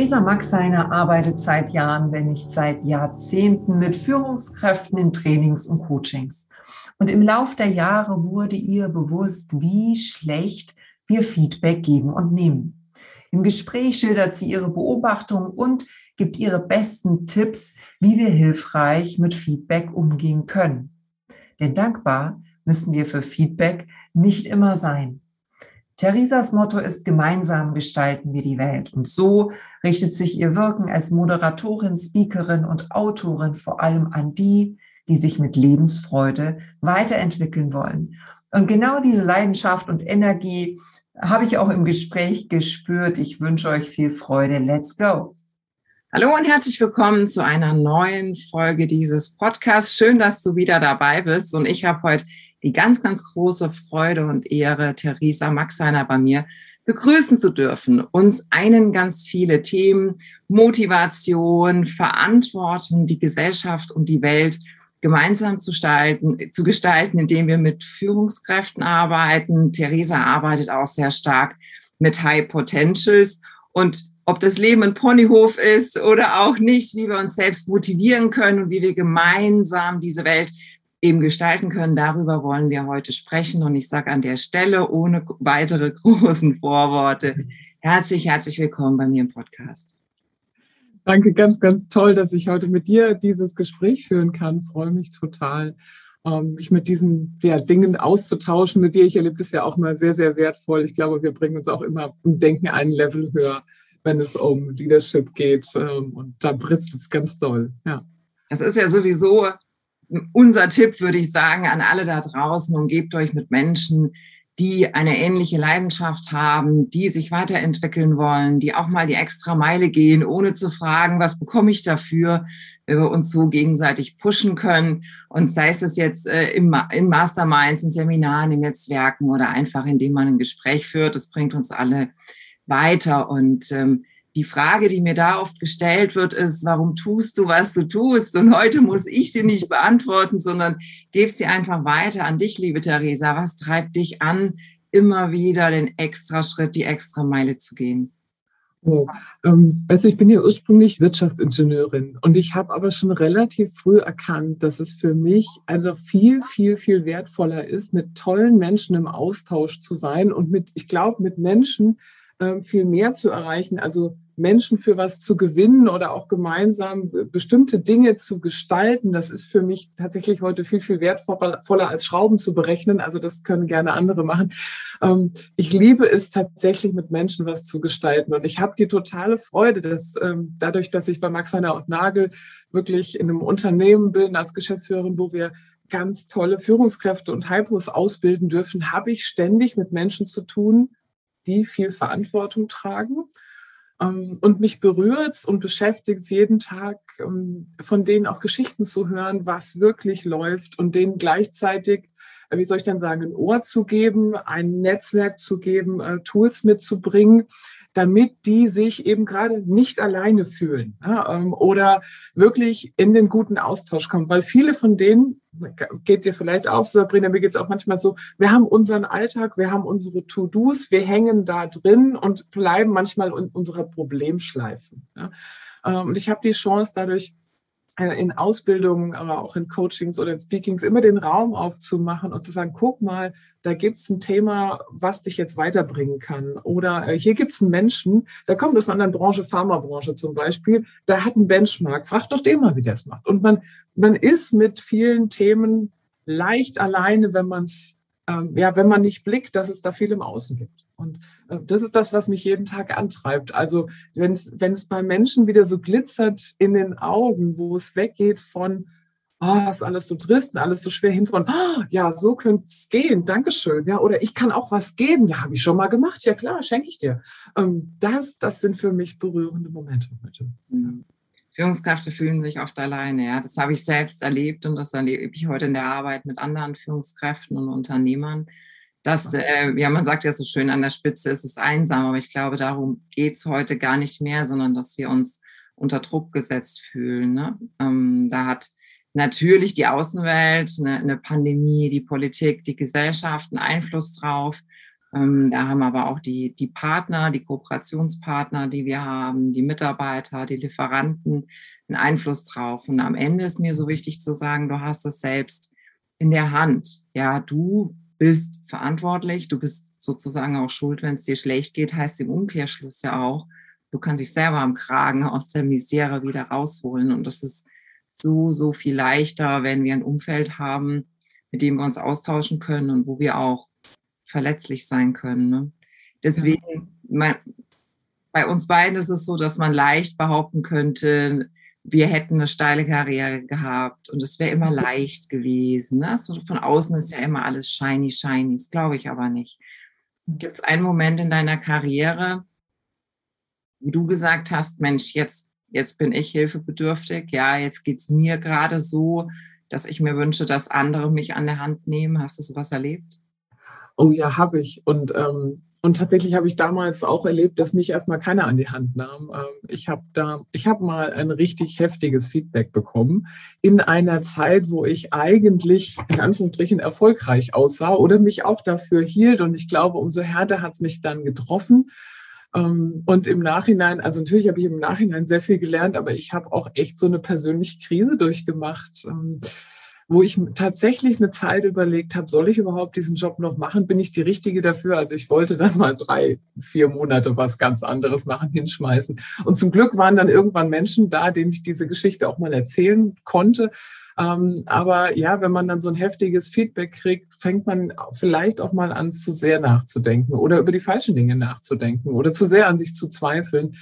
Theresa Maxeiner arbeitet seit Jahren, wenn nicht seit Jahrzehnten mit Führungskräften in Trainings und Coachings. Und im Lauf der Jahre wurde ihr bewusst, wie schlecht wir Feedback geben und nehmen. Im Gespräch schildert sie ihre Beobachtungen und gibt ihre besten Tipps, wie wir hilfreich mit Feedback umgehen können. Denn dankbar müssen wir für Feedback nicht immer sein. Theresas Motto ist, gemeinsam gestalten wir die Welt. Und so richtet sich ihr Wirken als Moderatorin, Speakerin und Autorin vor allem an die, die sich mit Lebensfreude weiterentwickeln wollen. Und genau diese Leidenschaft und Energie habe ich auch im Gespräch gespürt. Ich wünsche euch viel Freude. Let's go. Hallo und herzlich willkommen zu einer neuen Folge dieses Podcasts. Schön, dass du wieder dabei bist. Und ich habe heute die ganz, ganz große Freude und Ehre, Theresa Maxeiner bei mir begrüßen zu dürfen. Uns einen ganz viele Themen, Motivation, Verantwortung, die Gesellschaft und die Welt gemeinsam zu gestalten, zu gestalten, indem wir mit Führungskräften arbeiten. Theresa arbeitet auch sehr stark mit High Potentials und ob das Leben ein Ponyhof ist oder auch nicht, wie wir uns selbst motivieren können und wie wir gemeinsam diese Welt eben gestalten können. Darüber wollen wir heute sprechen. Und ich sage an der Stelle ohne weitere großen Vorworte herzlich, herzlich willkommen bei mir im Podcast. Danke, ganz, ganz toll, dass ich heute mit dir dieses Gespräch führen kann. freue mich total, ähm, mich mit diesen ja, Dingen auszutauschen. Mit dir, ich erlebe das ja auch mal sehr, sehr wertvoll. Ich glaube, wir bringen uns auch immer im Denken ein Level höher, wenn es um Leadership geht. Ähm, und da britzt es ganz toll. Ja. Das ist ja sowieso unser Tipp, würde ich sagen, an alle da draußen, umgebt euch mit Menschen, die eine ähnliche Leidenschaft haben, die sich weiterentwickeln wollen, die auch mal die extra Meile gehen, ohne zu fragen, was bekomme ich dafür, wenn wir uns so gegenseitig pushen können. Und sei es jetzt äh, in Masterminds, in Seminaren, in Netzwerken oder einfach, indem man ein Gespräch führt, das bringt uns alle weiter. Und ähm, die Frage, die mir da oft gestellt wird, ist, warum tust du, was du tust? Und heute muss ich sie nicht beantworten, sondern gebe sie einfach weiter an dich, liebe Theresa. Was treibt dich an, immer wieder den extra Schritt, die extra Meile zu gehen? Oh, ähm, also ich bin ja ursprünglich Wirtschaftsingenieurin und ich habe aber schon relativ früh erkannt, dass es für mich also viel, viel, viel wertvoller ist, mit tollen Menschen im Austausch zu sein und mit, ich glaube, mit Menschen, ähm, viel mehr zu erreichen, also Menschen für was zu gewinnen oder auch gemeinsam bestimmte Dinge zu gestalten, das ist für mich tatsächlich heute viel, viel wertvoller als Schrauben zu berechnen. Also das können gerne andere machen. Ähm, ich liebe es tatsächlich mit Menschen was zu gestalten und ich habe die totale Freude, dass ähm, dadurch, dass ich bei Max Heiner und Nagel wirklich in einem Unternehmen bin als Geschäftsführerin, wo wir ganz tolle Führungskräfte und Hypos ausbilden dürfen, habe ich ständig mit Menschen zu tun, die viel Verantwortung tragen. Ähm, und mich berührt und beschäftigt jeden Tag, ähm, von denen auch Geschichten zu hören, was wirklich läuft und denen gleichzeitig, äh, wie soll ich denn sagen, ein Ohr zu geben, ein Netzwerk zu geben, äh, Tools mitzubringen, damit die sich eben gerade nicht alleine fühlen ähm, oder wirklich in den guten Austausch kommen. Weil viele von denen, geht dir vielleicht auch, Sabrina, mir geht es auch manchmal so, wir haben unseren Alltag, wir haben unsere To-Dos, wir hängen da drin und bleiben manchmal in unserer Problemschleife. Ja. Ähm, und ich habe die Chance dadurch, in Ausbildungen, aber auch in Coachings oder in Speakings immer den Raum aufzumachen und zu sagen, guck mal, da gibt es ein Thema, was dich jetzt weiterbringen kann. Oder äh, hier gibt es einen Menschen, der kommt aus einer anderen Branche, Pharmabranche zum Beispiel, der hat einen Benchmark, frag doch den mal, wie der es macht. Und man, man ist mit vielen Themen leicht alleine, wenn man es ähm, ja, wenn man nicht blickt, dass es da viel im Außen gibt. Und äh, das ist das, was mich jeden Tag antreibt. Also wenn es, bei Menschen wieder so glitzert in den Augen, wo es weggeht von, oh, ist alles so trist und alles so schwer hin von, oh, ja, so könnte es gehen, Dankeschön. Ja, oder ich kann auch was geben. Ja, habe ich schon mal gemacht. Ja, klar, schenke ich dir. Ähm, das, das sind für mich berührende Momente heute. Mhm. Führungskräfte fühlen sich oft alleine. Ja, das habe ich selbst erlebt und das erlebe ich heute in der Arbeit mit anderen Führungskräften und Unternehmern. Dass, äh, ja, man sagt ja so schön, an der Spitze ist es einsam, aber ich glaube, darum geht es heute gar nicht mehr, sondern dass wir uns unter Druck gesetzt fühlen. Ne? Ähm, da hat natürlich die Außenwelt, eine, eine, Pandemie, die Politik, die Gesellschaft einen Einfluss drauf. Ähm, da haben aber auch die, die Partner, die Kooperationspartner, die wir haben, die Mitarbeiter, die Lieferanten einen Einfluss drauf. Und am Ende ist mir so wichtig zu sagen, du hast es selbst in der Hand. Ja, du bist verantwortlich, du bist sozusagen auch schuld, wenn es dir schlecht geht, heißt im Umkehrschluss ja auch, du kannst dich selber am Kragen aus der Misere wieder rausholen. Und das ist so, so viel leichter, wenn wir ein Umfeld haben, mit dem wir uns austauschen können und wo wir auch verletzlich sein können. Ne? Deswegen, man, bei uns beiden ist es so, dass man leicht behaupten könnte, wir hätten eine steile Karriere gehabt und es wäre immer leicht gewesen. Ne? So von außen ist ja immer alles shiny, shiny. Das glaube ich aber nicht. Gibt es einen Moment in deiner Karriere, wo du gesagt hast, Mensch, jetzt, jetzt bin ich hilfebedürftig, ja, jetzt geht es mir gerade so, dass ich mir wünsche, dass andere mich an der Hand nehmen. Hast du sowas erlebt? Oh ja, habe ich. Und, ähm, und tatsächlich habe ich damals auch erlebt, dass mich erstmal keiner an die Hand nahm. Ähm, ich habe da, ich habe mal ein richtig heftiges Feedback bekommen in einer Zeit, wo ich eigentlich in Anführungsstrichen erfolgreich aussah oder mich auch dafür hielt. Und ich glaube, umso härter hat es mich dann getroffen. Ähm, und im Nachhinein, also natürlich habe ich im Nachhinein sehr viel gelernt, aber ich habe auch echt so eine persönliche Krise durchgemacht ähm, wo ich tatsächlich eine Zeit überlegt habe, soll ich überhaupt diesen Job noch machen? Bin ich die Richtige dafür? Also ich wollte dann mal drei, vier Monate was ganz anderes machen, hinschmeißen. Und zum Glück waren dann irgendwann Menschen da, denen ich diese Geschichte auch mal erzählen konnte. Ähm, aber ja, wenn man dann so ein heftiges Feedback kriegt, fängt man vielleicht auch mal an, zu sehr nachzudenken oder über die falschen Dinge nachzudenken oder zu sehr an sich zu zweifeln.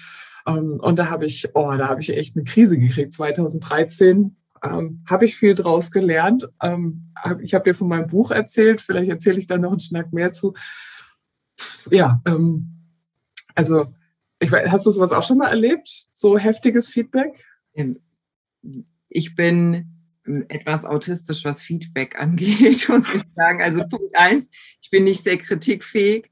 Ähm, und da habe ich, oh, da habe ich echt eine Krise gekriegt. 2013 ähm, habe ich viel draus gelernt. Ähm, hab, ich habe dir von meinem Buch erzählt, vielleicht erzähle ich da noch einen Schnack mehr zu. Ja, ähm, also ich hast du sowas auch schon mal erlebt? So heftiges Feedback? Ähm, ich bin etwas autistisch, was Feedback angeht, muss ich sagen. Also Punkt eins, ich bin nicht sehr kritikfähig.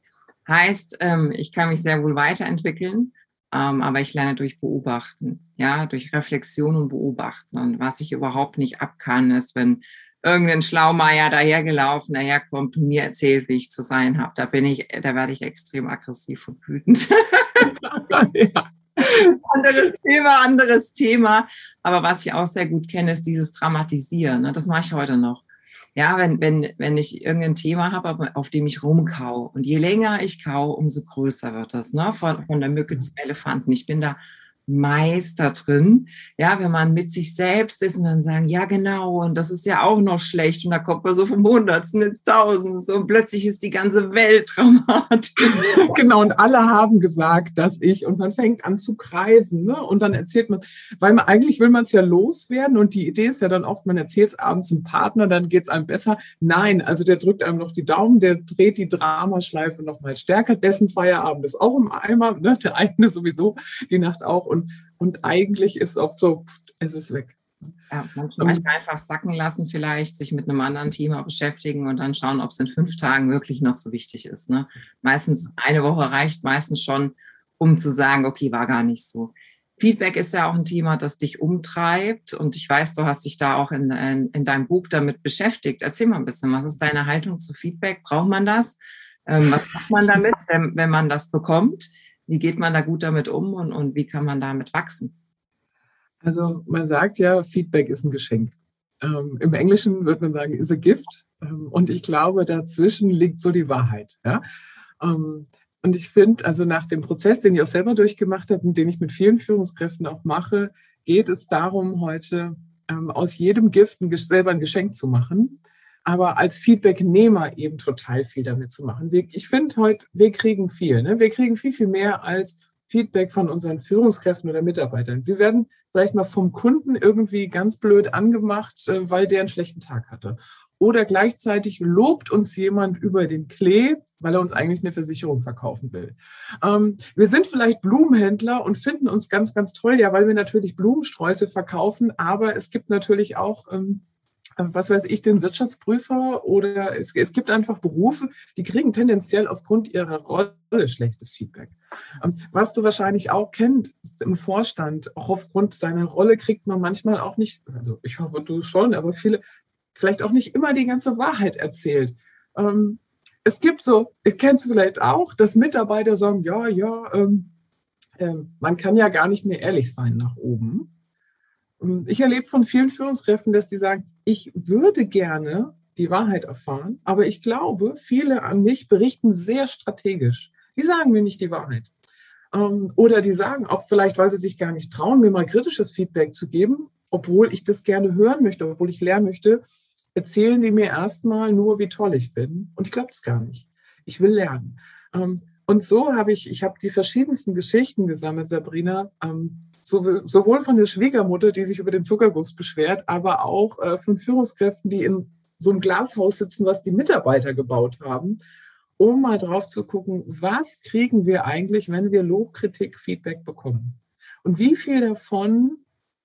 Heißt, ähm, ich kann mich sehr wohl weiterentwickeln. Ähm, aber ich lerne durch Beobachten, ja, durch Reflexion und Beobachten. Und was ich überhaupt nicht ab kann, ist, wenn irgendein Schlaumeier dahergelaufen, daherkommt und mir erzählt, wie ich zu sein habe. Da bin ich, da werde ich extrem aggressiv und wütend. ja. anderes Thema, anderes Thema. Aber was ich auch sehr gut kenne, ist dieses Dramatisieren. Ne? Das mache ich heute noch ja, wenn, wenn, wenn ich irgendein Thema habe, auf dem ich rumkau und je länger ich kau, umso größer wird das, ne? Von, von der Mücke zum Elefanten. Ich bin da Meister drin. Ja, wenn man mit sich selbst ist und dann sagen, ja, genau, und das ist ja auch noch schlecht. Und da kommt man so vom Hundertsten ins Tausendste und plötzlich ist die ganze Welt dramatisch. genau, und alle haben gesagt, dass ich, und man fängt an zu kreisen, ne? Und dann erzählt man, weil man eigentlich will man es ja loswerden und die Idee ist ja dann oft, man erzählt es abends einem Partner, dann geht es einem besser. Nein, also der drückt einem noch die Daumen, der dreht die Dramaschleife noch mal stärker. Dessen Feierabend ist auch im Eimer, ne? der eigene sowieso, die Nacht auch und, und eigentlich ist auch so, es ist weg. Ja, manchmal einfach sacken lassen, vielleicht sich mit einem anderen Thema beschäftigen und dann schauen, ob es in fünf Tagen wirklich noch so wichtig ist. Ne? Meistens eine Woche reicht meistens schon, um zu sagen, okay, war gar nicht so. Feedback ist ja auch ein Thema, das dich umtreibt und ich weiß, du hast dich da auch in, in, in deinem Buch damit beschäftigt. Erzähl mal ein bisschen, was ist deine Haltung zu Feedback? Braucht man das? Ähm, was macht man damit, wenn, wenn man das bekommt? Wie geht man da gut damit um und, und wie kann man damit wachsen? Also man sagt ja, Feedback ist ein Geschenk. Ähm, Im Englischen würde man sagen, is a gift. Ähm, und ich glaube, dazwischen liegt so die Wahrheit. Ja? Ähm, und ich finde, also nach dem Prozess, den ich auch selber durchgemacht habe und den ich mit vielen Führungskräften auch mache, geht es darum, heute ähm, aus jedem Gift ein, selber ein Geschenk zu machen aber als Feedbacknehmer eben total viel damit zu machen. ich finde heute, wir kriegen viel. Ne? Wir kriegen viel, viel mehr als Feedback von unseren Führungskräften oder Mitarbeitern. Wir werden vielleicht mal vom Kunden irgendwie ganz blöd angemacht, äh, weil der einen schlechten Tag hatte. Oder gleichzeitig lobt uns jemand über den Klee, weil er uns eigentlich eine Versicherung verkaufen will. Ähm, wir sind vielleicht Blumenhändler und finden uns ganz, ganz toll, ja, weil wir natürlich Blumensträuße verkaufen, aber es gibt natürlich auch ähm, was weiß ich, den Wirtschaftsprüfer oder es, es, gibt einfach Berufe, die kriegen tendenziell aufgrund ihrer Rolle schlechtes Feedback. Ähm, was du wahrscheinlich auch kennt, im Vorstand, auch aufgrund seiner Rolle kriegt man manchmal auch nicht, also ich hoffe du schon, aber viele vielleicht auch nicht immer die ganze Wahrheit erzählt. Ähm, es gibt so, ich kenne es vielleicht auch, dass Mitarbeiter sagen, ja, ja, ähm, man kann ja gar nicht mehr ehrlich sein nach oben. Ähm, ich erlebe von vielen Führungskräften, dass die sagen, ich würde gerne die Wahrheit erfahren, aber ich glaube, viele an mich berichten sehr strategisch. Die sagen mir nicht die Wahrheit. Ähm, oder die sagen auch vielleicht, weil sie sich gar nicht trauen, mir mal kritisches Feedback zu geben, obwohl ich das gerne hören möchte, obwohl ich lernen möchte, erzählen die mir erstmal nur, wie toll ich bin. Und ich glaube es gar nicht. Ich will lernen. Ähm, und so habe ich, ich habe die verschiedensten Geschichten gesammelt, Sabrina, sowohl von der Schwiegermutter, die sich über den Zuckerguss beschwert, aber auch äh, von Führungskräften, die in so einem Glashaus sitzen, was die Mitarbeiter gebaut haben, um mal drauf zu gucken, was kriegen wir eigentlich, wenn wir Lob, Kritik, Feedback bekommen? Und wie viel davon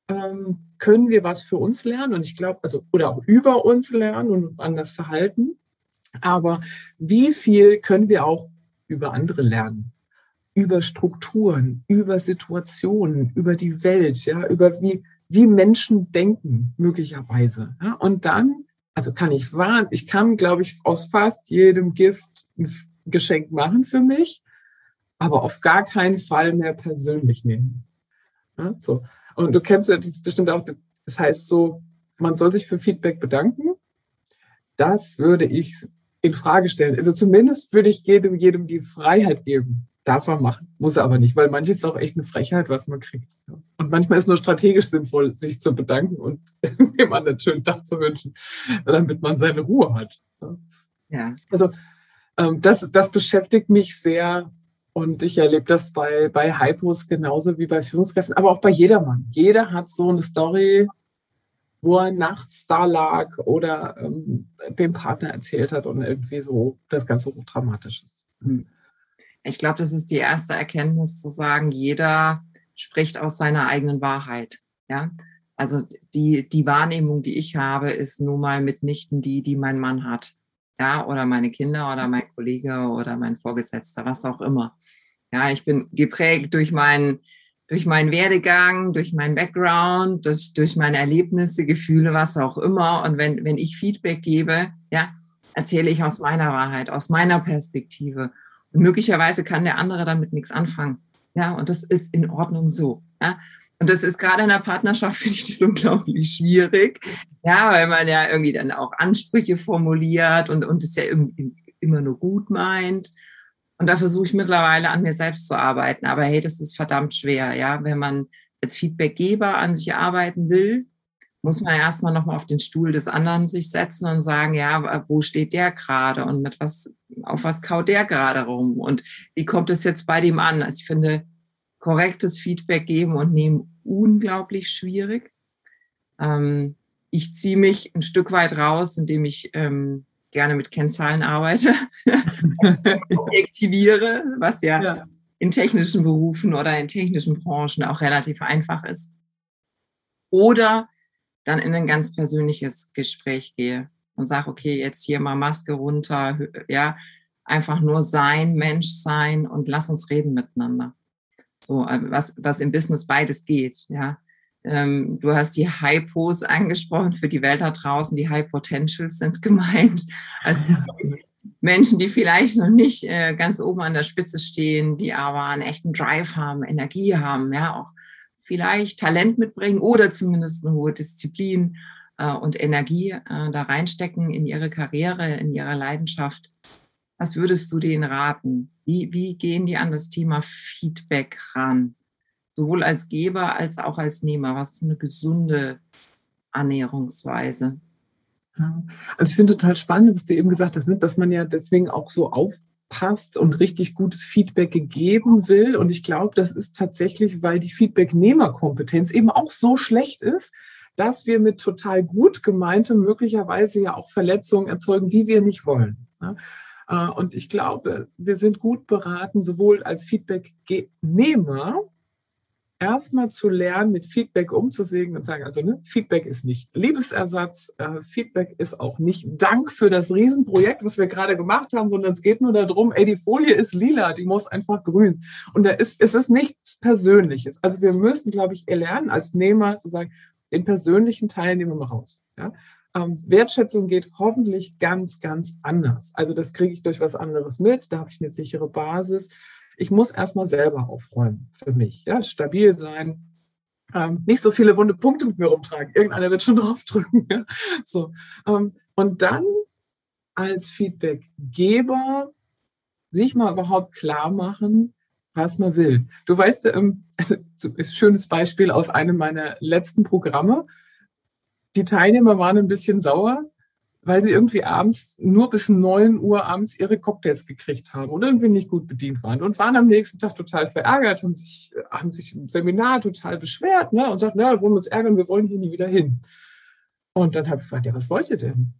ähm, können wir was für uns lernen? Und ich glaube, also, oder auch über uns lernen und anders verhalten. Aber wie viel können wir auch über andere lernen? Über Strukturen, über Situationen, über die Welt, ja, über wie, wie Menschen denken, möglicherweise. Ja? Und dann, also kann ich warnen, ich kann, glaube ich, aus fast jedem Gift ein Geschenk machen für mich, aber auf gar keinen Fall mehr persönlich nehmen. Ja? So. Und du kennst ja bestimmt auch, das heißt so, man soll sich für Feedback bedanken. Das würde ich in Frage stellen. Also zumindest würde ich jedem, jedem die Freiheit geben, Darf er machen, muss er aber nicht, weil manches ist auch echt eine Frechheit, was man kriegt. Und manchmal ist nur strategisch sinnvoll, sich zu bedanken und jemandem einen schönen Tag zu wünschen, damit man seine Ruhe hat. Ja. Also ähm, das, das beschäftigt mich sehr und ich erlebe das bei, bei Hypos genauso wie bei Führungskräften, aber auch bei jedermann. Jeder hat so eine Story, wo er nachts da lag oder ähm, dem Partner erzählt hat und irgendwie so das Ganze hochdramatisch ist. Hm. Ich glaube, das ist die erste Erkenntnis zu sagen, jeder spricht aus seiner eigenen Wahrheit. Ja, also die, die Wahrnehmung, die ich habe, ist nun mal mitnichten die, die mein Mann hat. Ja, oder meine Kinder oder mein Kollege oder mein Vorgesetzter, was auch immer. Ja, ich bin geprägt durch meinen, durch meinen Werdegang, durch meinen Background, durch, durch meine Erlebnisse, Gefühle, was auch immer. Und wenn, wenn ich Feedback gebe, ja, erzähle ich aus meiner Wahrheit, aus meiner Perspektive. Möglicherweise kann der andere damit nichts anfangen. Ja, und das ist in Ordnung so. Ja. Und das ist gerade in der Partnerschaft, finde ich das unglaublich schwierig. Ja, weil man ja irgendwie dann auch Ansprüche formuliert und, und es ja immer nur gut meint. Und da versuche ich mittlerweile an mir selbst zu arbeiten. Aber hey, das ist verdammt schwer, ja, wenn man als Feedbackgeber an sich arbeiten will, muss man erstmal nochmal auf den Stuhl des anderen sich setzen und sagen, ja, wo steht der gerade und mit was, auf was kaut der gerade rum und wie kommt es jetzt bei dem an? Also ich finde, korrektes Feedback geben und nehmen unglaublich schwierig. Ähm, ich ziehe mich ein Stück weit raus, indem ich ähm, gerne mit Kennzahlen arbeite, objektiviere, was ja, ja in technischen Berufen oder in technischen Branchen auch relativ einfach ist. Oder dann in ein ganz persönliches Gespräch gehe und sage, okay, jetzt hier mal Maske runter, ja, einfach nur sein, Mensch sein und lass uns reden miteinander. So, äh, was, was im Business beides geht, ja. Ähm, du hast die Hypos angesprochen für die Welt da draußen, die High Potentials sind gemeint. Also Menschen, die vielleicht noch nicht äh, ganz oben an der Spitze stehen, die aber einen echten Drive haben, Energie haben, ja, auch vielleicht Talent mitbringen oder zumindest eine hohe Disziplin und Energie äh, da reinstecken in ihre Karriere, in ihre Leidenschaft. Was würdest du denen raten? Wie, wie gehen die an das Thema Feedback ran? Sowohl als Geber als auch als Nehmer. Was ist eine gesunde Annäherungsweise? Also ich finde total spannend, was du eben gesagt hast, ne, dass man ja deswegen auch so aufpasst und richtig gutes Feedback gegeben will. Und ich glaube, das ist tatsächlich, weil die Feedbacknehmerkompetenz eben auch so schlecht ist, dass wir mit total gut gemeintem möglicherweise ja auch Verletzungen erzeugen, die wir nicht wollen. Ne? Äh, und ich glaube, wir sind gut beraten, sowohl als Feedbacknehmer erstmal zu lernen, mit Feedback umzusehen und sagen, also ne, Feedback ist nicht Liebesersatz, äh, Feedback ist auch nicht Dank für das Riesenprojekt, was wir gerade gemacht haben, sondern es geht nur darum, ey, die Folie ist lila, die muss einfach grün. Und da ist, es ist nichts Persönliches. Also wir müssen, glaube ich, lernen, als Nehmer zu sagen, den persönlichen Teil nehmen wir mal raus. Ja? Ähm, Wertschätzung geht hoffentlich ganz, ganz anders. Also das kriege ich durch was anderes mit, da habe ich eine sichere Basis ich muss erstmal selber aufräumen für mich. Ja, stabil sein, ähm, nicht so viele wunde Punkte mit mir rumtragen. Irgendeiner wird schon draufdrücken. Ja? So. Ähm, und dann als Feedbackgeber sich mal überhaupt klar machen, was man will. Du weißt, ähm, also, ein schönes Beispiel aus einem meiner letzten Programme. Die Teilnehmer waren ein bisschen sauer, weil sie irgendwie abends nur bis 9 Uhr abends ihre Cocktails gekriegt haben und irgendwie nicht gut bedient waren und waren am nächsten Tag total verärgert und sich, haben sich im Seminar total beschwert ne, und sagten, wir wollen uns ärgern, wir wollen hier nie wieder hin. Und dann habe ich gefragt, ja, was wollt ihr denn?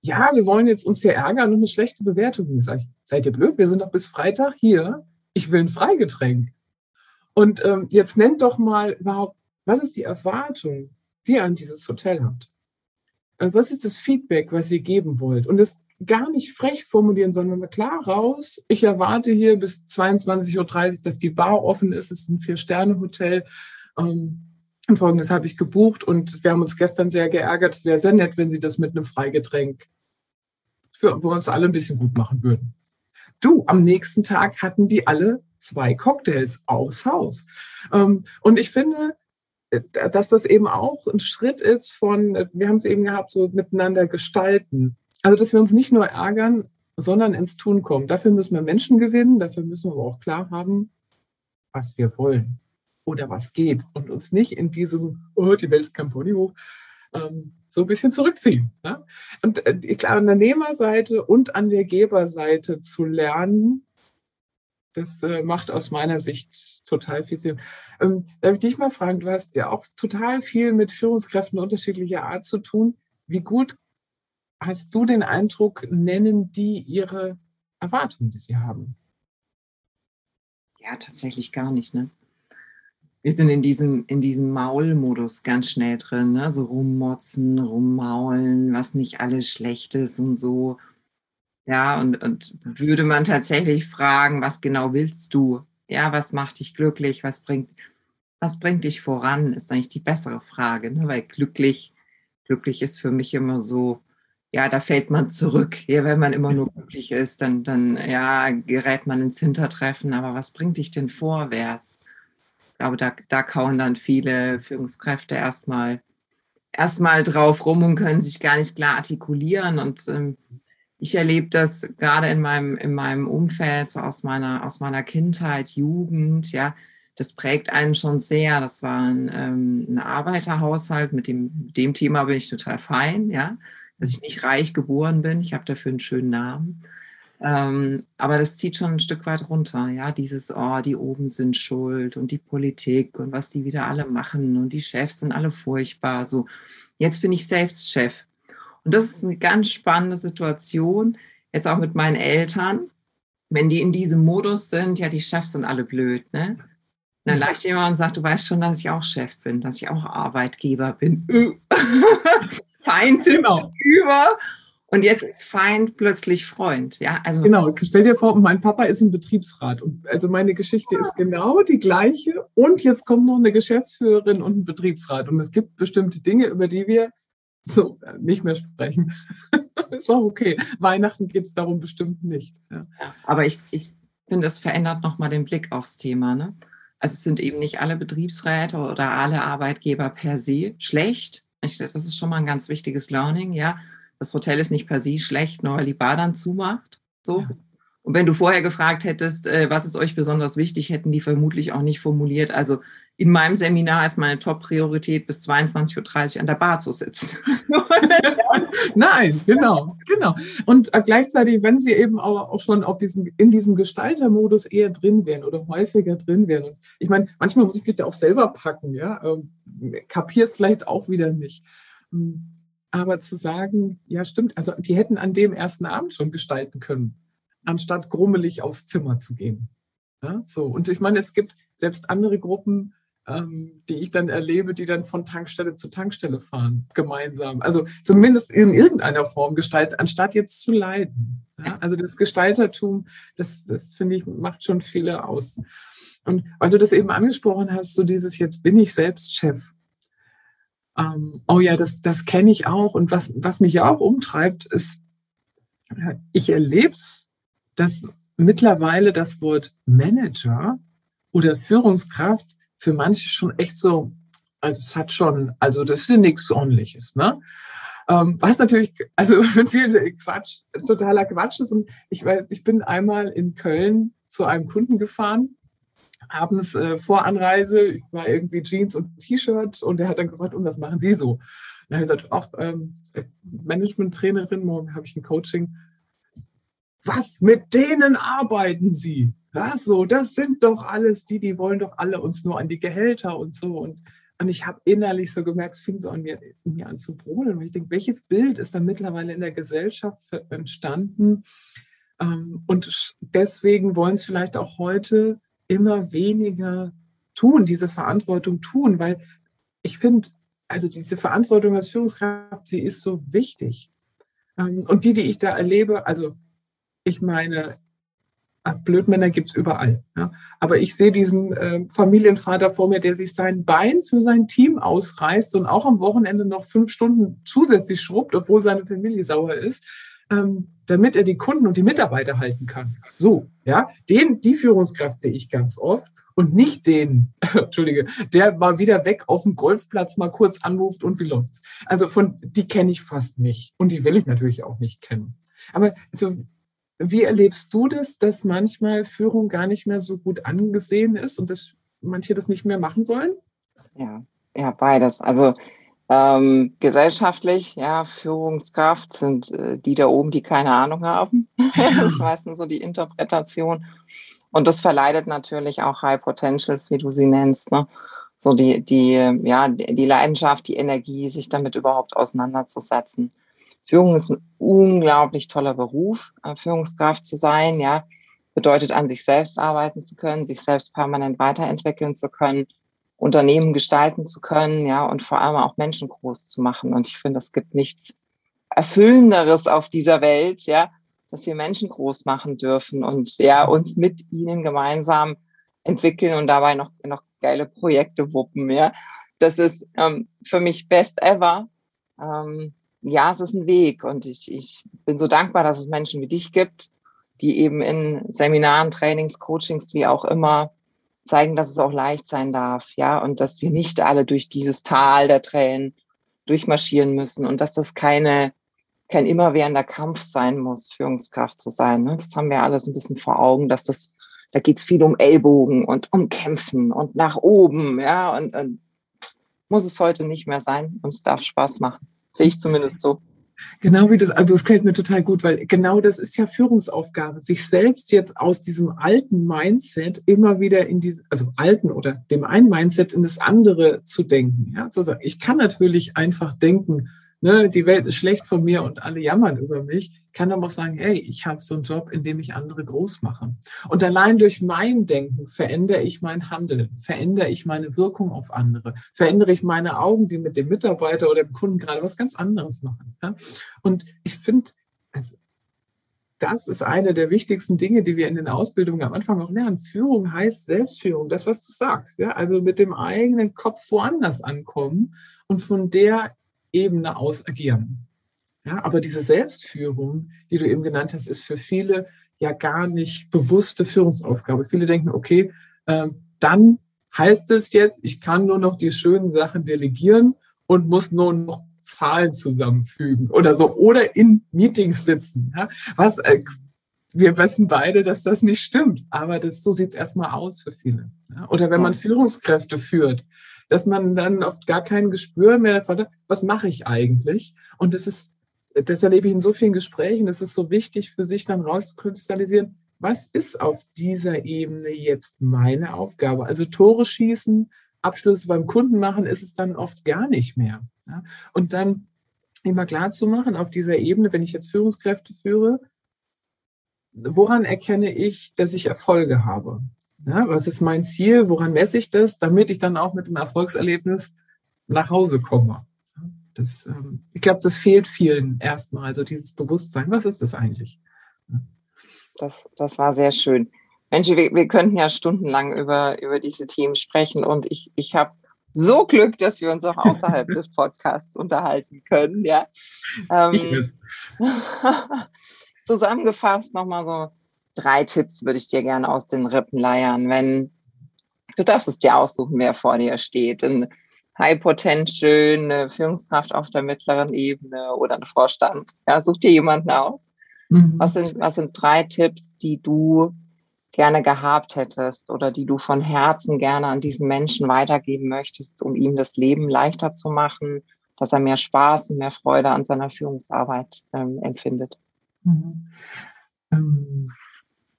Ja, wir wollen jetzt uns hier ärgern und eine schlechte Bewertung. Ich sage, seid ihr blöd? Wir sind doch bis Freitag hier. Ich will ein Freigetränk. Und ähm, jetzt nennt doch mal überhaupt, was ist die Erwartung, die ihr an dieses Hotel habt? Äh, was ist das Feedback, was ihr geben wollt? Und das gar nicht frech formulieren, sondern klar raus. Ich erwarte hier bis 22.30 Uhr, dass die Bar offen ist. Es ist ein Vier-Sterne-Hotel. Ähm, und folgendes habe ich gebucht und wir haben uns gestern sehr geärgert. Es wäre sehr nett, wenn Sie das mit einem Freigetränk für wo uns alle ein bisschen gut machen würden. Du, am nächsten Tag hatten die alle zwei Cocktails aus Haus. Ähm, und ich finde, äh, dass das eben auch ein Schritt ist von, äh, wir haben es eben gehabt, so miteinander gestalten. Also, dass wir uns nicht nur ärgern, sondern ins Tun kommen. Dafür müssen wir Menschen gewinnen, dafür müssen wir aber auch klar haben, was wir wollen oder was geht und uns nicht in diesem, oh, die Welt ist kein Ponyhof, ähm, so ein bisschen zurückziehen. Ne? Und äh, klar, an der Nehmerseite und an der Geberseite zu lernen, das äh, macht aus meiner Sicht total viel Sinn. Ähm, darf ich dich mal fragen, du hast ja auch total viel mit Führungskräften unterschiedlicher Art zu tun. Wie gut hast du den Eindruck, nennen die ihre Erwartungen, die sie haben? Ja, tatsächlich gar nicht. Ne? Wir sind in diesem, in diesem Maulmodus ganz schnell drin, ne? so rummotzen, rummaulen, was nicht alles schlecht ist und so. Ja, und, und würde man tatsächlich fragen, was genau willst du? Ja, was macht dich glücklich? Was bringt, was bringt dich voran? Ist eigentlich die bessere Frage, ne? weil glücklich, glücklich ist für mich immer so, ja, da fällt man zurück. Ja, wenn man immer nur glücklich ist, dann, dann ja, gerät man ins Hintertreffen. Aber was bringt dich denn vorwärts? Ich glaube, da, da kauen dann viele Führungskräfte erstmal erstmal drauf rum und können sich gar nicht klar artikulieren. Und ähm, ich erlebe das gerade in meinem, in meinem Umfeld, so aus meiner, aus meiner Kindheit, Jugend, ja, das prägt einen schon sehr. Das war ein, ähm, ein Arbeiterhaushalt, mit dem, dem Thema bin ich total fein, ja, dass ich nicht reich geboren bin. Ich habe dafür einen schönen Namen. Ähm, aber das zieht schon ein Stück weit runter, ja, dieses, oh, die oben sind schuld und die Politik und was die wieder alle machen und die Chefs sind alle furchtbar. So, jetzt bin ich selbst Chef und das ist eine ganz spannende Situation, jetzt auch mit meinen Eltern, wenn die in diesem Modus sind, ja, die Chefs sind alle blöd, ne? Und dann mhm. lacht jemand und sagt, du weißt schon, dass ich auch Chef bin, dass ich auch Arbeitgeber bin. Feind sind genau. über. Und jetzt ist Feind plötzlich Freund. Ja, also genau. Stell dir vor, mein Papa ist im Betriebsrat. Und also meine Geschichte ist genau die gleiche. Und jetzt kommt noch eine Geschäftsführerin und ein Betriebsrat. Und es gibt bestimmte Dinge, über die wir so äh, nicht mehr sprechen. ist auch okay. Weihnachten geht es darum bestimmt nicht. Ja. Aber ich, ich finde, es verändert nochmal den Blick aufs Thema. Ne? Also es sind eben nicht alle Betriebsräte oder alle Arbeitgeber per se schlecht. Ich, das ist schon mal ein ganz wichtiges Learning. Ja, das Hotel ist nicht per se schlecht, nur weil die Bar dann zumacht. So. Ja. Und wenn du vorher gefragt hättest, äh, was ist euch besonders wichtig, hätten die vermutlich auch nicht formuliert. Also in meinem Seminar ist meine Top-Priorität, bis 22.30 Uhr an der Bar zu sitzen. Nein, genau, genau. Und äh, gleichzeitig, wenn sie eben auch, auch schon auf diesem, in diesem Gestaltermodus eher drin wären oder häufiger drin wären. Und ich meine, manchmal muss ich mich da auch selber packen, ja. Ähm, Kapier es vielleicht auch wieder nicht. Hm, aber zu sagen, ja, stimmt, also die hätten an dem ersten Abend schon gestalten können anstatt grummelig aufs Zimmer zu gehen. Ja, so. Und ich meine, es gibt selbst andere Gruppen, ähm, die ich dann erlebe, die dann von Tankstelle zu Tankstelle fahren, gemeinsam. Also zumindest in irgendeiner Form gestalten, anstatt jetzt zu leiden. Ja, also das Gestaltertum, das, das finde ich, macht schon viele aus. Und weil du das eben angesprochen hast, so dieses jetzt bin ich selbst Chef. Ähm, oh ja, das, das kenne ich auch. Und was, was mich ja auch umtreibt, ist, ich erlebe es dass mittlerweile das Wort Manager oder Führungskraft für manche schon echt so, also es hat schon, also das ist ja nichts ordentliches, ne? Ähm, was natürlich, also mit viel Quatsch, totaler Quatsch ist. Und ich, ich bin einmal in Köln zu einem Kunden gefahren, abends äh, vor Anreise, war irgendwie Jeans und T-Shirt und er hat dann gefragt, und was machen Sie so? Und dann habe ich gesagt, auch ähm, Management-Trainerin, morgen habe ich ein Coaching was, mit denen arbeiten Sie? Ja, so, das sind doch alles die, die wollen doch alle uns nur an die Gehälter und so. Und, und ich habe innerlich so gemerkt, es fing so an mir, mir an zu brodeln. Und ich denke, welches Bild ist da mittlerweile in der Gesellschaft entstanden? Ähm, und deswegen wollen es vielleicht auch heute immer weniger tun, diese Verantwortung tun, weil ich finde, also diese Verantwortung als Führungskraft, sie ist so wichtig. Ähm, und die, die ich da erlebe, also ich meine, Blödmänner gibt es überall. Ja. Aber ich sehe diesen äh, Familienvater vor mir, der sich sein Bein für sein Team ausreißt und auch am Wochenende noch fünf Stunden zusätzlich schrubbt, obwohl seine Familie sauer ist, ähm, damit er die Kunden und die Mitarbeiter halten kann. So, ja, den, die Führungskraft sehe ich ganz oft und nicht den, Entschuldige, der mal wieder weg auf dem Golfplatz mal kurz anruft und wie läuft's. Also von, die kenne ich fast nicht und die will ich natürlich auch nicht kennen. Aber also, wie erlebst du das, dass manchmal Führung gar nicht mehr so gut angesehen ist und dass manche das nicht mehr machen wollen? Ja, ja, beides. Also ähm, gesellschaftlich, ja, Führungskraft sind äh, die da oben, die keine Ahnung haben. das ist meistens so die Interpretation. Und das verleidet natürlich auch High Potentials, wie du sie nennst. Ne? So die, die, ja, die Leidenschaft, die Energie, sich damit überhaupt auseinanderzusetzen. Führung ist ein unglaublich toller Beruf, äh, Führungskraft zu sein, ja. Bedeutet, an sich selbst arbeiten zu können, sich selbst permanent weiterentwickeln zu können, Unternehmen gestalten zu können, ja, und vor allem auch Menschen groß zu machen. Und ich finde, es gibt nichts Erfüllenderes auf dieser Welt, ja, dass wir Menschen groß machen dürfen und ja, uns mit ihnen gemeinsam entwickeln und dabei noch, noch geile Projekte wuppen, ja. Das ist ähm, für mich best ever. Ähm, ja, es ist ein Weg und ich, ich bin so dankbar, dass es Menschen wie dich gibt, die eben in Seminaren, Trainings, Coachings, wie auch immer, zeigen, dass es auch leicht sein darf, ja, und dass wir nicht alle durch dieses Tal der Tränen durchmarschieren müssen und dass das keine, kein immerwährender Kampf sein muss, Führungskraft zu sein. Ne? Das haben wir alles ein bisschen vor Augen, dass das, da geht es viel um Ellbogen und um Kämpfen und nach oben, ja, und, und muss es heute nicht mehr sein und es darf Spaß machen. Sehe ich zumindest so. Genau wie das, also das gefällt mir total gut, weil genau das ist ja Führungsaufgabe, sich selbst jetzt aus diesem alten Mindset immer wieder in diese, also alten oder dem einen Mindset in das andere zu denken. Ja, zu sagen, ich kann natürlich einfach denken, ne, die Welt ist schlecht von mir und alle jammern über mich, kann aber auch sagen, hey, ich habe so einen Job, in dem ich andere groß mache. Und allein durch mein Denken verändere ich mein Handeln, verändere ich meine Wirkung auf andere, verändere ich meine Augen, die mit dem Mitarbeiter oder dem Kunden gerade was ganz anderes machen. Ja? Und ich finde, also das ist eine der wichtigsten Dinge, die wir in den Ausbildungen am Anfang auch lernen. Führung heißt Selbstführung, das, was du sagst. Ja? Also mit dem eigenen Kopf woanders ankommen und von der Ebene aus agieren. Ja, aber diese Selbstführung, die du eben genannt hast, ist für viele ja gar nicht bewusste Führungsaufgabe. Viele denken, okay, äh, dann heißt es jetzt, ich kann nur noch die schönen Sachen delegieren und muss nur noch Zahlen zusammenfügen oder so oder in Meetings sitzen. Ja, was äh, wir wissen beide, dass das nicht stimmt. Aber das, so sieht es erstmal aus für viele. Ja? Oder wenn man Führungskräfte führt, dass man dann oft gar kein Gespür mehr davon hat, was mache ich eigentlich? Und das ist, das erlebe ich in so vielen Gesprächen, es ist so wichtig für sich dann rauszukristallisieren, was ist auf dieser Ebene jetzt meine Aufgabe? Also Tore schießen, Abschlüsse beim Kunden machen, ist es dann oft gar nicht mehr. Und dann immer klar zu machen, auf dieser Ebene, wenn ich jetzt Führungskräfte führe, woran erkenne ich, dass ich Erfolge habe? Ja, was ist mein Ziel? Woran messe ich das, damit ich dann auch mit dem Erfolgserlebnis nach Hause komme? Das, ähm, ich glaube, das fehlt vielen erstmal, also dieses Bewusstsein. Was ist das eigentlich? Das, das war sehr schön. Mensch, wir, wir könnten ja stundenlang über, über diese Themen sprechen und ich, ich habe so Glück, dass wir uns auch außerhalb des Podcasts unterhalten können. Ja. Ähm, zusammengefasst nochmal so drei Tipps würde ich dir gerne aus den Rippen leiern. Wenn du darfst es dir aussuchen, wer vor dir steht. Ein High Potential, eine Führungskraft auf der mittleren Ebene oder ein Vorstand. Ja, such dir jemanden aus. Mhm. Was, sind, was sind drei Tipps, die du gerne gehabt hättest oder die du von Herzen gerne an diesen Menschen weitergeben möchtest, um ihm das Leben leichter zu machen, dass er mehr Spaß und mehr Freude an seiner Führungsarbeit ähm, empfindet? Mhm. Ähm,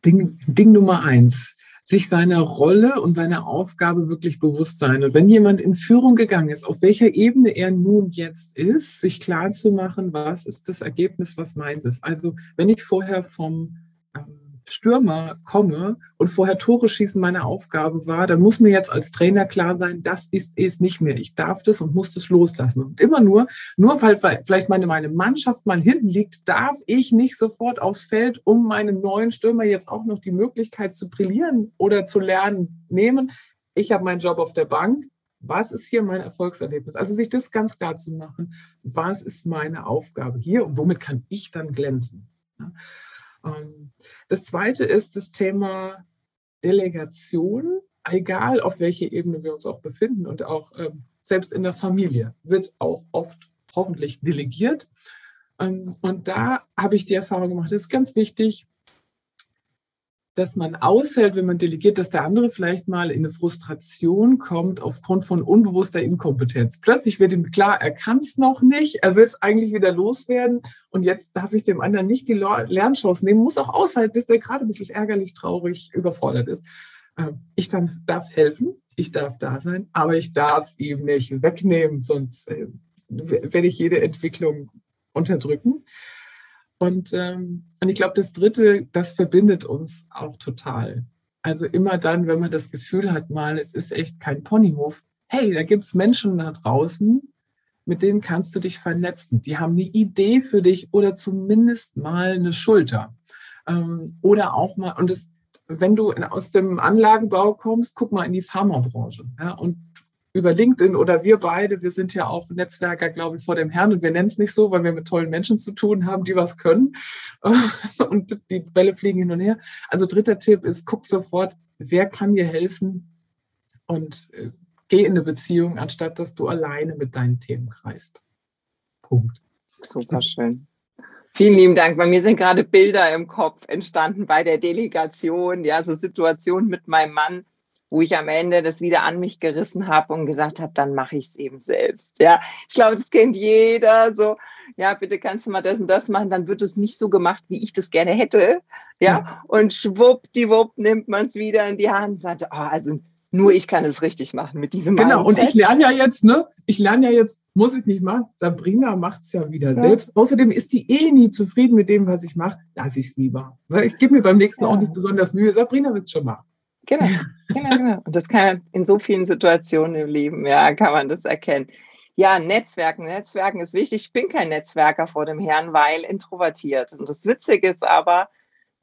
Ding, Ding Nummer eins, sich seiner Rolle und seiner Aufgabe wirklich bewusst sein. Und wenn jemand in Führung gegangen ist, auf welcher Ebene er nun jetzt ist, sich klar zu machen, was ist das Ergebnis, was meins ist. Also wenn ich vorher vom ähm, Stürmer komme und vorher Tore schießen meine Aufgabe war, dann muss mir jetzt als Trainer klar sein, das ist es nicht mehr. Ich darf das und muss das loslassen. Und immer nur, nur weil vielleicht meine, meine Mannschaft mal hinten liegt, darf ich nicht sofort aufs Feld, um meinen neuen Stürmer jetzt auch noch die Möglichkeit zu brillieren oder zu lernen, nehmen. Ich habe meinen Job auf der Bank. Was ist hier mein Erfolgserlebnis? Also sich das ganz klar zu machen, was ist meine Aufgabe hier und womit kann ich dann glänzen? Ähm, das zweite ist das Thema Delegation, egal auf welcher Ebene wir uns auch befinden und auch ähm, selbst in der Familie wird auch oft hoffentlich delegiert. Ähm, und da habe ich die Erfahrung gemacht, es ist ganz wichtig, dass man aushält, wenn man delegiert, dass der andere vielleicht mal in eine Frustration kommt aufgrund von unbewusster Inkompetenz. Plötzlich wird ihm klar, er kann es noch nicht, er will es eigentlich wieder loswerden und jetzt darf ich dem anderen nicht die Lernchance nehmen, muss auch aushalten, dass der gerade ein bisschen ärgerlich, traurig, überfordert ist. Ähm, ich dann darf helfen, ich darf da sein, aber ich darf es ihm nicht wegnehmen, sonst äh, werde ich jede Entwicklung unterdrücken. Und, ähm, und ich glaube, das Dritte, das verbindet uns auch total. Also immer dann, wenn man das Gefühl hat, mal, es ist echt kein Ponyhof, hey, da gibt es Menschen da draußen, mit denen kannst du dich vernetzen. Die haben eine Idee für dich oder zumindest mal eine Schulter. Ähm, oder auch mal, und das, wenn du aus dem Anlagenbau kommst, guck mal in die Pharmabranche. Ja, und über LinkedIn oder wir beide, wir sind ja auch Netzwerker, glaube ich, vor dem Herrn und wir nennen es nicht so, weil wir mit tollen Menschen zu tun haben, die was können und die Bälle fliegen hin und her. Also dritter Tipp ist, guck sofort, wer kann dir helfen und äh, geh in eine Beziehung, anstatt dass du alleine mit deinen Themen kreist. Punkt. Super schön. Vielen lieben Dank. Bei mir sind gerade Bilder im Kopf entstanden bei der Delegation, ja, so Situationen mit meinem Mann, wo ich am Ende das wieder an mich gerissen habe und gesagt habe, dann mache ich es eben selbst. Ja, ich glaube, das kennt jeder. So, ja, bitte kannst du mal das und das machen, dann wird es nicht so gemacht, wie ich das gerne hätte. Ja, und schwuppdiwupp nimmt man es wieder in die Hand und sagt, oh, also nur ich kann es richtig machen mit diesem Genau, Mindset. und ich lerne ja jetzt, ne? Ich lerne ja jetzt, muss ich nicht machen. Sabrina macht es ja wieder ja. selbst. Außerdem ist die eh nie zufrieden mit dem, was ich mache. Lass ich es lieber. Ne? Ich gebe mir beim nächsten ja. auch nicht besonders Mühe. Sabrina wird es schon machen. Genau, genau, genau. Und das kann man in so vielen Situationen im Leben, ja, kann man das erkennen. Ja, Netzwerken. Netzwerken ist wichtig. Ich bin kein Netzwerker vor dem Herrn, weil introvertiert. Und das Witzige ist aber,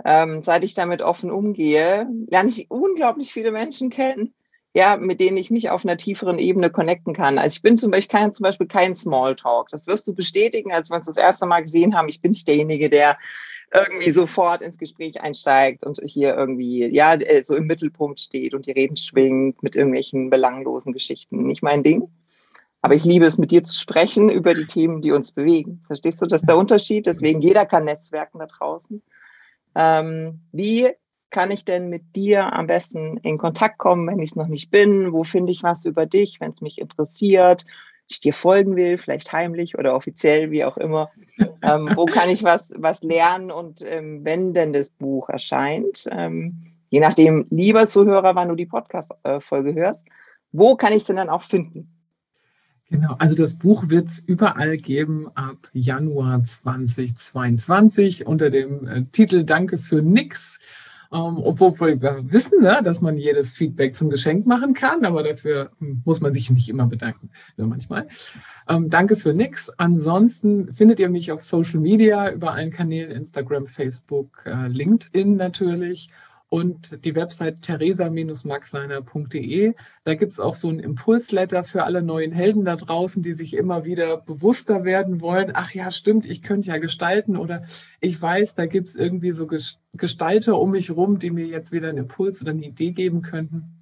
ähm, seit ich damit offen umgehe, lerne ich unglaublich viele Menschen kennen, ja, mit denen ich mich auf einer tieferen Ebene connecten kann. Also ich bin zum Beispiel, kein, zum Beispiel kein Smalltalk. Das wirst du bestätigen, als wir uns das erste Mal gesehen haben. Ich bin nicht derjenige, der irgendwie sofort ins Gespräch einsteigt und hier irgendwie, ja, äh, so im Mittelpunkt steht und die Reden schwingt mit irgendwelchen belanglosen Geschichten. Nicht mein Ding. Aber ich liebe es, mit dir zu sprechen über die Themen, die uns bewegen. Verstehst du, das ist der Unterschied? Deswegen jeder kann netzwerken da draußen. Ähm, wie kann ich denn mit dir am besten in Kontakt kommen, wenn ich es noch nicht bin? Wo finde ich was über dich, wenn es mich interessiert? Ich dir folgen will, vielleicht heimlich oder offiziell, wie auch immer. Ähm, wo kann ich was, was lernen? Und ähm, wenn denn das Buch erscheint, ähm, je nachdem, lieber Zuhörer, wann du die Podcast-Folge hörst, wo kann ich es denn dann auch finden? Genau, also das Buch wird es überall geben ab Januar 2022 unter dem äh, Titel Danke für nix. Ähm, obwohl wir wissen, ne, dass man jedes Feedback zum Geschenk machen kann, aber dafür hm, muss man sich nicht immer bedanken, nur manchmal. Ähm, danke für nix. Ansonsten findet ihr mich auf Social Media über allen Kanälen, Instagram, Facebook, äh, LinkedIn natürlich und die Website theresa-maxseiner.de. Da gibt es auch so ein Impulsletter für alle neuen Helden da draußen, die sich immer wieder bewusster werden wollen. Ach ja, stimmt, ich könnte ja gestalten oder ich weiß, da gibt es irgendwie so Gestalter um mich rum, die mir jetzt wieder einen Impuls oder eine Idee geben könnten.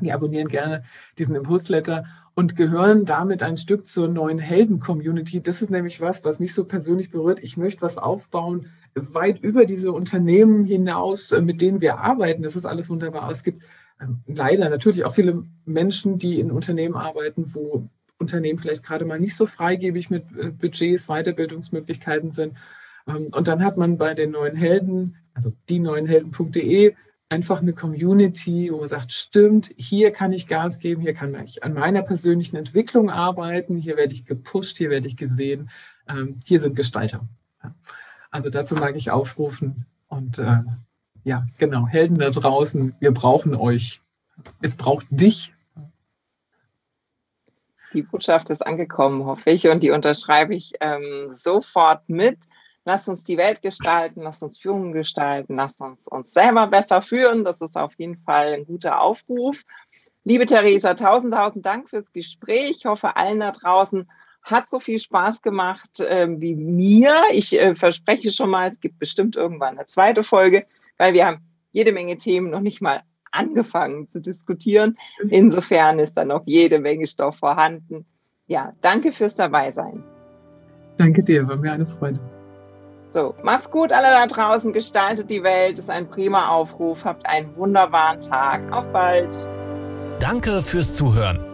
Die abonnieren gerne diesen Impulsletter und gehören damit ein Stück zur neuen Helden-Community. Das ist nämlich was, was mich so persönlich berührt. Ich möchte was aufbauen, weit über diese Unternehmen hinaus, äh, mit denen wir arbeiten. Das ist alles wunderbar. Es gibt ähm, leider natürlich auch viele Menschen, die in Unternehmen arbeiten, wo Unternehmen vielleicht gerade mal nicht so freigebig mit äh, Budgets, Weiterbildungsmöglichkeiten sind. Ähm, und dann hat man bei den neuen Helden, also die neuen Helden.de, einfach eine Community, wo man sagt, stimmt, hier kann ich Gas geben, hier kann ich an meiner persönlichen Entwicklung arbeiten, hier werde ich gepusht, hier werde ich gesehen, ähm, hier sind Gestalter. Also dazu mag ich aufrufen und äh, ja, genau, Helden da draußen, wir brauchen euch. Es braucht dich. Die Botschaft ist angekommen, hoffe ich, und die unterschreibe ich ähm, sofort mit. Lasst uns die Welt gestalten, lasst uns Führung gestalten, lasst uns uns selber besser führen. Das ist auf jeden Fall ein guter Aufruf. Liebe Theresa, tausend, tausend Dank fürs Gespräch. Ich hoffe, allen da draußen hat so viel Spaß gemacht äh, wie mir. Ich äh, verspreche schon mal, es gibt bestimmt irgendwann eine zweite Folge, weil wir haben jede Menge Themen noch nicht mal angefangen zu diskutieren. Insofern ist da noch jede Menge Stoff vorhanden. Ja, danke fürs Dabeisein. Danke dir, war mir eine Freude. So, macht's gut, alle da draußen. Gestaltet die Welt. Ist ein prima Aufruf. Habt einen wunderbaren Tag. Auf bald. Danke fürs Zuhören.